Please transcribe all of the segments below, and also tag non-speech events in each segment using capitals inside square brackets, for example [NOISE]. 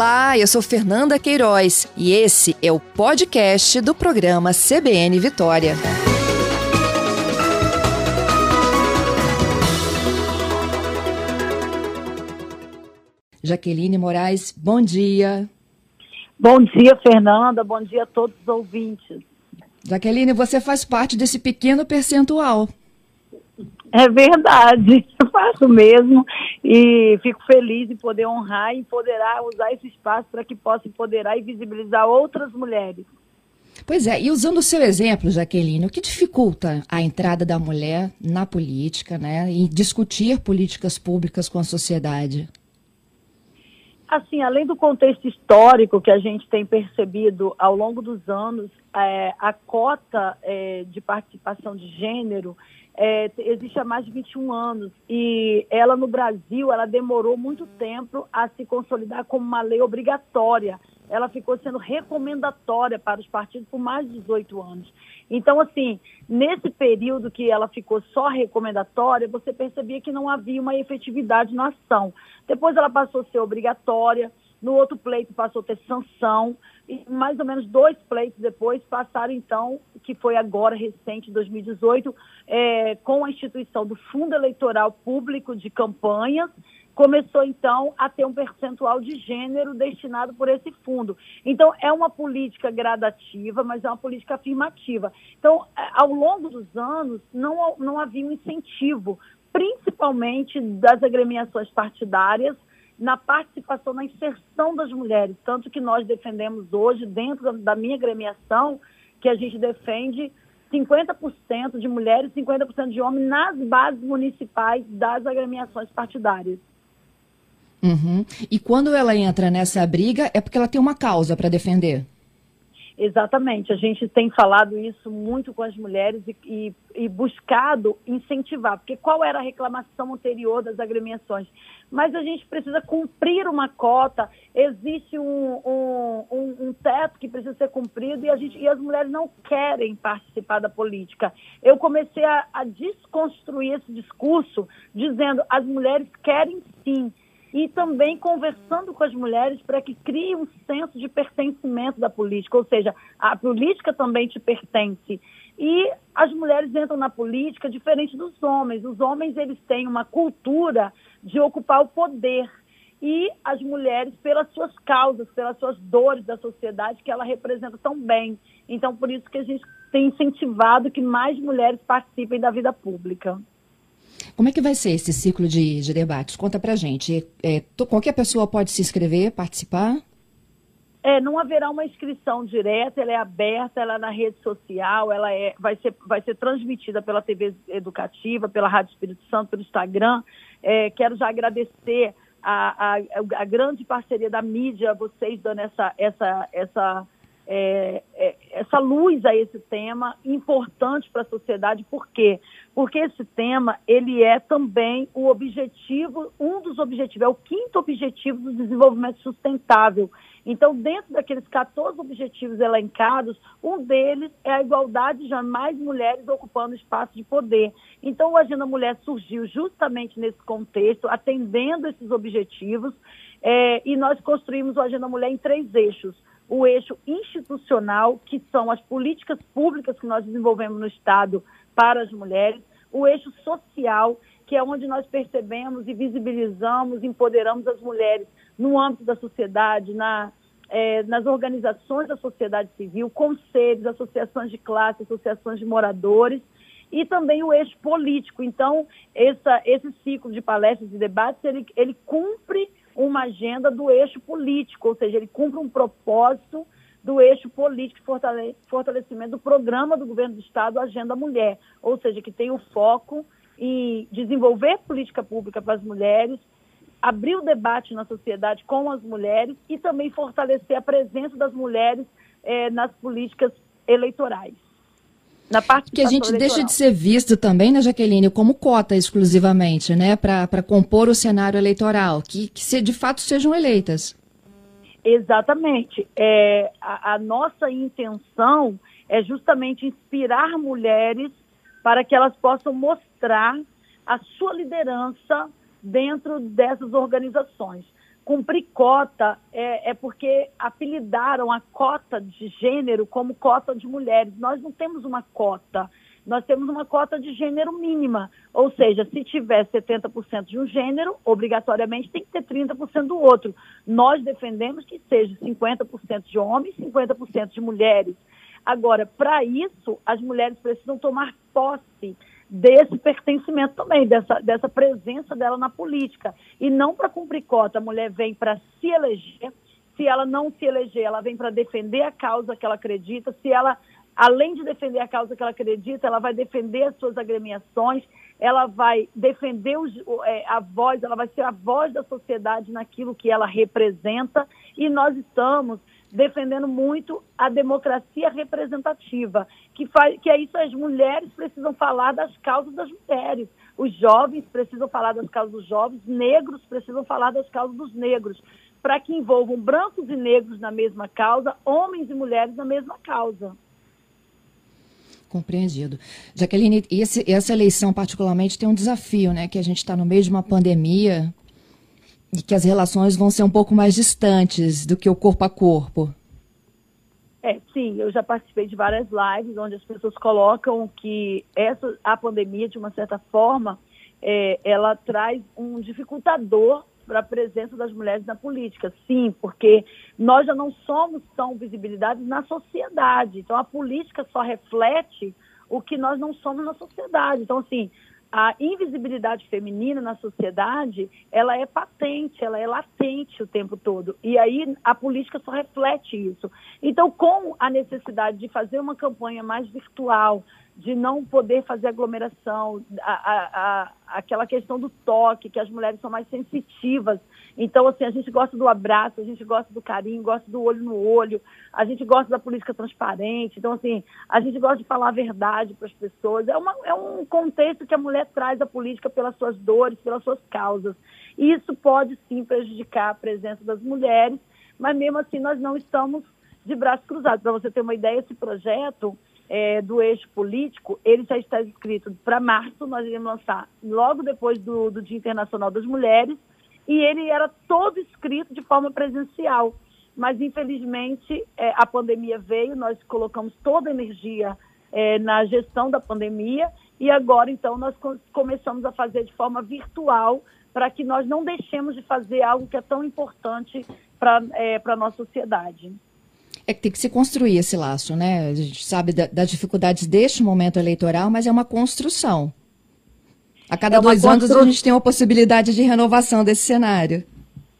Olá, eu sou Fernanda Queiroz e esse é o podcast do programa CBN Vitória. Jaqueline Moraes, bom dia. Bom dia, Fernanda. Bom dia a todos os ouvintes. Jaqueline, você faz parte desse pequeno percentual. É verdade, [LAUGHS] eu faço mesmo e fico feliz em poder honrar e empoderar, usar esse espaço para que possa empoderar e visibilizar outras mulheres. Pois é, e usando o seu exemplo, Jaqueline, o que dificulta a entrada da mulher na política, né, em discutir políticas públicas com a sociedade? Assim, além do contexto histórico que a gente tem percebido ao longo dos anos, é, a cota é, de participação de gênero é, existe há mais de 21 anos e ela no Brasil ela demorou muito tempo a se consolidar como uma lei obrigatória. Ela ficou sendo recomendatória para os partidos por mais de 18 anos. Então, assim, nesse período que ela ficou só recomendatória, você percebia que não havia uma efetividade na ação. Depois ela passou a ser obrigatória, no outro pleito passou a ter sanção, e mais ou menos dois pleitos depois passaram, então, que foi agora recente, 2018, é, com a instituição do Fundo Eleitoral Público de Campanhas, começou então a ter um percentual de gênero destinado por esse fundo. Então, é uma política gradativa, mas é uma política afirmativa. Então, ao longo dos anos, não, não havia um incentivo, principalmente das agremiações partidárias, na participação, na inserção das mulheres. Tanto que nós defendemos hoje, dentro da minha gremiação, que a gente defende 50% de mulheres e 50% de homens nas bases municipais das agremiações partidárias. Uhum. E quando ela entra nessa briga, é porque ela tem uma causa para defender? Exatamente, a gente tem falado isso muito com as mulheres e, e, e, buscado incentivar, porque qual era a reclamação anterior das agremiações? Mas a gente precisa cumprir uma cota, existe um, um, um, um teto que precisa ser cumprido e, a gente, e as mulheres não querem participar da política. Eu comecei a, a desconstruir esse discurso dizendo as mulheres querem sim e também conversando com as mulheres para que crie um senso de pertencimento da política, ou seja, a política também te pertence. E as mulheres entram na política diferente dos homens. Os homens eles têm uma cultura de ocupar o poder e as mulheres pelas suas causas, pelas suas dores da sociedade que ela representa tão bem. Então, por isso que a gente tem incentivado que mais mulheres participem da vida pública. Como é que vai ser esse ciclo de, de debates? Conta pra gente. É, qualquer pessoa pode se inscrever, participar? É, não haverá uma inscrição direta, ela é aberta, ela é na rede social, ela é, vai, ser, vai ser transmitida pela TV Educativa, pela Rádio Espírito Santo, pelo Instagram. É, quero já agradecer a, a, a, grande parceria da mídia, vocês dando essa, essa, essa é, é, essa luz a esse tema importante para a sociedade. Por quê? Porque esse tema ele é também o objetivo, um dos objetivos, é o quinto objetivo do desenvolvimento sustentável. Então, dentro daqueles 14 objetivos elencados, um deles é a igualdade de mais mulheres ocupando espaço de poder. Então, o Agenda Mulher surgiu justamente nesse contexto, atendendo esses objetivos, é, e nós construímos o Agenda Mulher em três eixos o eixo institucional, que são as políticas públicas que nós desenvolvemos no Estado para as mulheres, o eixo social, que é onde nós percebemos e visibilizamos, empoderamos as mulheres no âmbito da sociedade, na, é, nas organizações da sociedade civil, conselhos, associações de classe, associações de moradores, e também o eixo político. Então, essa, esse ciclo de palestras e debates, ele, ele cumpre uma agenda do eixo político, ou seja, ele cumpre um propósito do eixo político e fortalecimento do programa do governo do Estado, Agenda Mulher, ou seja, que tem o foco em desenvolver política pública para as mulheres, abrir o debate na sociedade com as mulheres e também fortalecer a presença das mulheres eh, nas políticas eleitorais na parte que a gente eleitoral. deixa de ser visto também, né, Jaqueline, como cota exclusivamente, né, para compor o cenário eleitoral, que, que se, de fato sejam eleitas. Exatamente. É, a, a nossa intenção é justamente inspirar mulheres para que elas possam mostrar a sua liderança dentro dessas organizações. Cumprir cota é, é, porque apelidaram a cota de gênero como cota de mulheres. Nós não temos uma cota, nós temos uma cota de gênero mínima. Ou seja, se tiver 70% de um gênero, obrigatoriamente tem que ter 30% do outro. Nós defendemos que seja 50% de homens, 50% de mulheres. Agora, para isso, as mulheres precisam tomar posse desse pertencimento também, dessa, dessa presença dela na política. E não para cumprir cota. A mulher vem para se eleger. Se ela não se eleger, ela vem para defender a causa que ela acredita. Se ela, além de defender a causa que ela acredita, ela vai defender as suas agremiações, ela vai defender os, é, a voz, ela vai ser a voz da sociedade naquilo que ela representa. E nós estamos defendendo muito a democracia representativa, que, faz, que é isso, as mulheres precisam falar das causas das mulheres, os jovens precisam falar das causas dos jovens, negros precisam falar das causas dos negros, para que envolvam brancos e negros na mesma causa, homens e mulheres na mesma causa. Compreendido. Jaqueline, esse, essa eleição particularmente tem um desafio, né? Que a gente está no meio de uma pandemia, e que as relações vão ser um pouco mais distantes do que o corpo a corpo. É, sim, eu já participei de várias lives onde as pessoas colocam que essa a pandemia, de uma certa forma, é, ela traz um dificultador para a presença das mulheres na política. Sim, porque nós já não somos tão visibilidades na sociedade. Então, a política só reflete o que nós não somos na sociedade. Então, assim, a invisibilidade feminina na sociedade, ela é patente, ela é latente o tempo todo. E aí a política só reflete isso. Então, com a necessidade de fazer uma campanha mais virtual, de não poder fazer aglomeração, a, a, a, aquela questão do toque, que as mulheres são mais sensitivas. Então, assim, a gente gosta do abraço, a gente gosta do carinho, gosta do olho no olho, a gente gosta da política transparente. Então, assim, a gente gosta de falar a verdade para as pessoas. É, uma, é um contexto que a mulher traz a política pelas suas dores, pelas suas causas. E isso pode, sim, prejudicar a presença das mulheres, mas mesmo assim nós não estamos de braços cruzados. Para você ter uma ideia, esse projeto é, do eixo político, ele já está escrito para março, nós iremos lançar logo depois do, do Dia Internacional das Mulheres, e ele era todo escrito de forma presencial. Mas, infelizmente, é, a pandemia veio, nós colocamos toda a energia é, na gestão da pandemia, e agora, então, nós começamos a fazer de forma virtual para que nós não deixemos de fazer algo que é tão importante para é, a nossa sociedade é que tem que se construir esse laço, né? A gente sabe da, das dificuldades deste momento eleitoral, mas é uma construção. A cada é dois constru... anos a gente tem uma possibilidade de renovação desse cenário.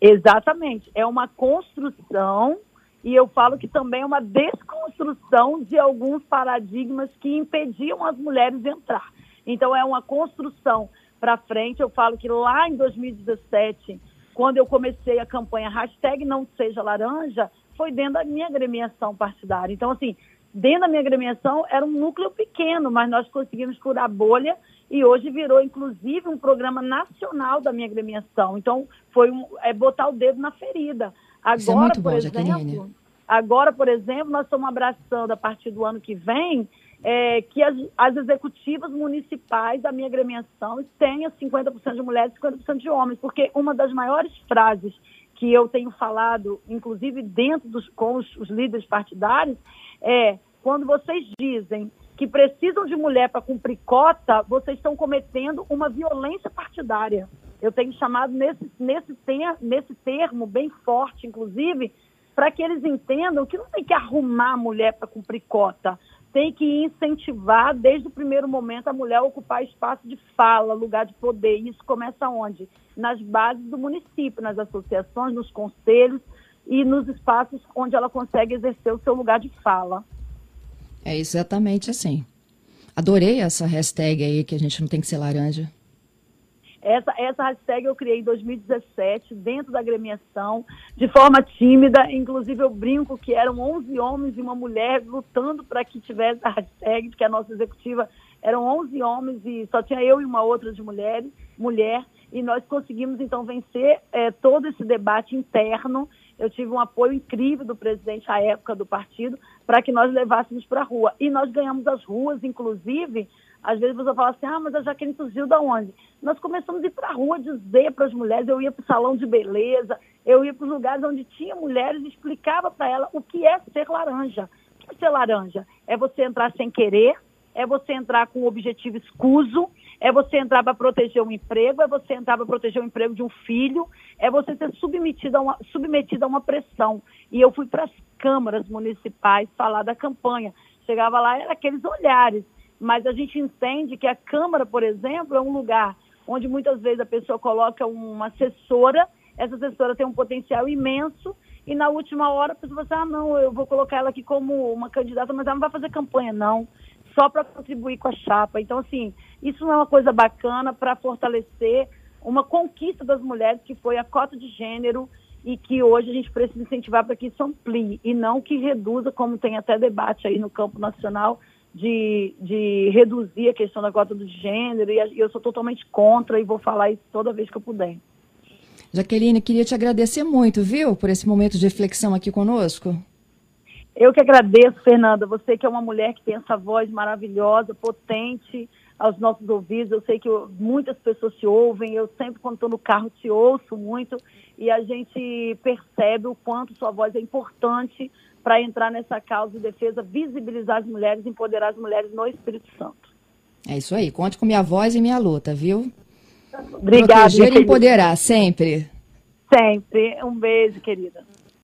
Exatamente. É uma construção e eu falo que também é uma desconstrução de alguns paradigmas que impediam as mulheres de entrar. Então é uma construção para frente. Eu falo que lá em 2017, quando eu comecei a campanha hashtag não seja laranja, foi dentro da minha agremiação partidária. Então, assim, dentro da minha agremiação era um núcleo pequeno, mas nós conseguimos furar a bolha e hoje virou, inclusive, um programa nacional da minha agremiação. Então, foi um, é botar o dedo na ferida. Agora, é por bom, exemplo, agora, por exemplo, nós estamos abraçando a partir do ano que vem é, que as, as, executivas municipais da minha agremiação tenham 50% de mulheres e 50% de homens, porque uma das maiores frases que eu tenho falado, inclusive dentro dos com os, os líderes partidários, é quando vocês dizem que precisam de mulher para cumprir cota, vocês estão cometendo uma violência partidária. Eu tenho chamado nesse, nesse, ter, nesse termo bem forte, inclusive, para que eles entendam que não tem que arrumar mulher para cumprir cota tem que incentivar desde o primeiro momento a mulher a ocupar espaço de fala, lugar de poder. E isso começa onde? Nas bases do município, nas associações, nos conselhos e nos espaços onde ela consegue exercer o seu lugar de fala. É exatamente assim. Adorei essa hashtag aí que a gente não tem que ser laranja. Essa, essa hashtag eu criei em 2017, dentro da agremiação, de forma tímida. Inclusive, eu brinco que eram 11 homens e uma mulher lutando para que tivesse a hashtag, porque a nossa executiva eram 11 homens e só tinha eu e uma outra de mulher, mulher. E nós conseguimos, então, vencer é, todo esse debate interno. Eu tive um apoio incrível do presidente à época do partido para que nós levássemos para a rua. E nós ganhamos as ruas, inclusive, Às vezes você fala assim, ah, mas a Jaqueline surgiu da onde? Nós começamos a ir para a rua dizer para as mulheres, eu ia para o salão de beleza, eu ia para os lugares onde tinha mulheres e explicava para ela o que é ser laranja. O que é ser laranja? É você entrar sem querer, é você entrar com um objetivo escuso, é você entrar para proteger um emprego, é você entrar para proteger o emprego de um filho, é você ser submetido a uma, submetido a uma pressão. E eu fui para as câmaras municipais falar da campanha. Chegava lá, era aqueles olhares mas a gente entende que a Câmara, por exemplo, é um lugar onde muitas vezes a pessoa coloca uma assessora, essa assessora tem um potencial imenso, e na última hora a pessoa fala assim, ah, não, eu vou colocar ela aqui como uma candidata, mas ela não vai fazer campanha, não, só para contribuir com a chapa. Então, assim, isso não é uma coisa bacana para fortalecer uma conquista das mulheres, que foi a cota de gênero, e que hoje a gente precisa incentivar para que isso amplie, e não que reduza, como tem até debate aí no campo nacional, de, de reduzir a questão da cota do gênero, e eu sou totalmente contra e vou falar isso toda vez que eu puder. Jaqueline, queria te agradecer muito, viu, por esse momento de reflexão aqui conosco. Eu que agradeço, Fernanda. Você que é uma mulher que tem essa voz maravilhosa, potente aos nossos ouvidos. Eu sei que muitas pessoas te ouvem. Eu sempre, quando estou no carro, te ouço muito. E a gente percebe o quanto sua voz é importante para entrar nessa causa de defesa, visibilizar as mulheres, empoderar as mulheres no Espírito Santo. É isso aí. Conte com minha voz e minha luta, viu? Obrigada. Proteger e empoderar, sempre. Sempre. Um beijo, querida.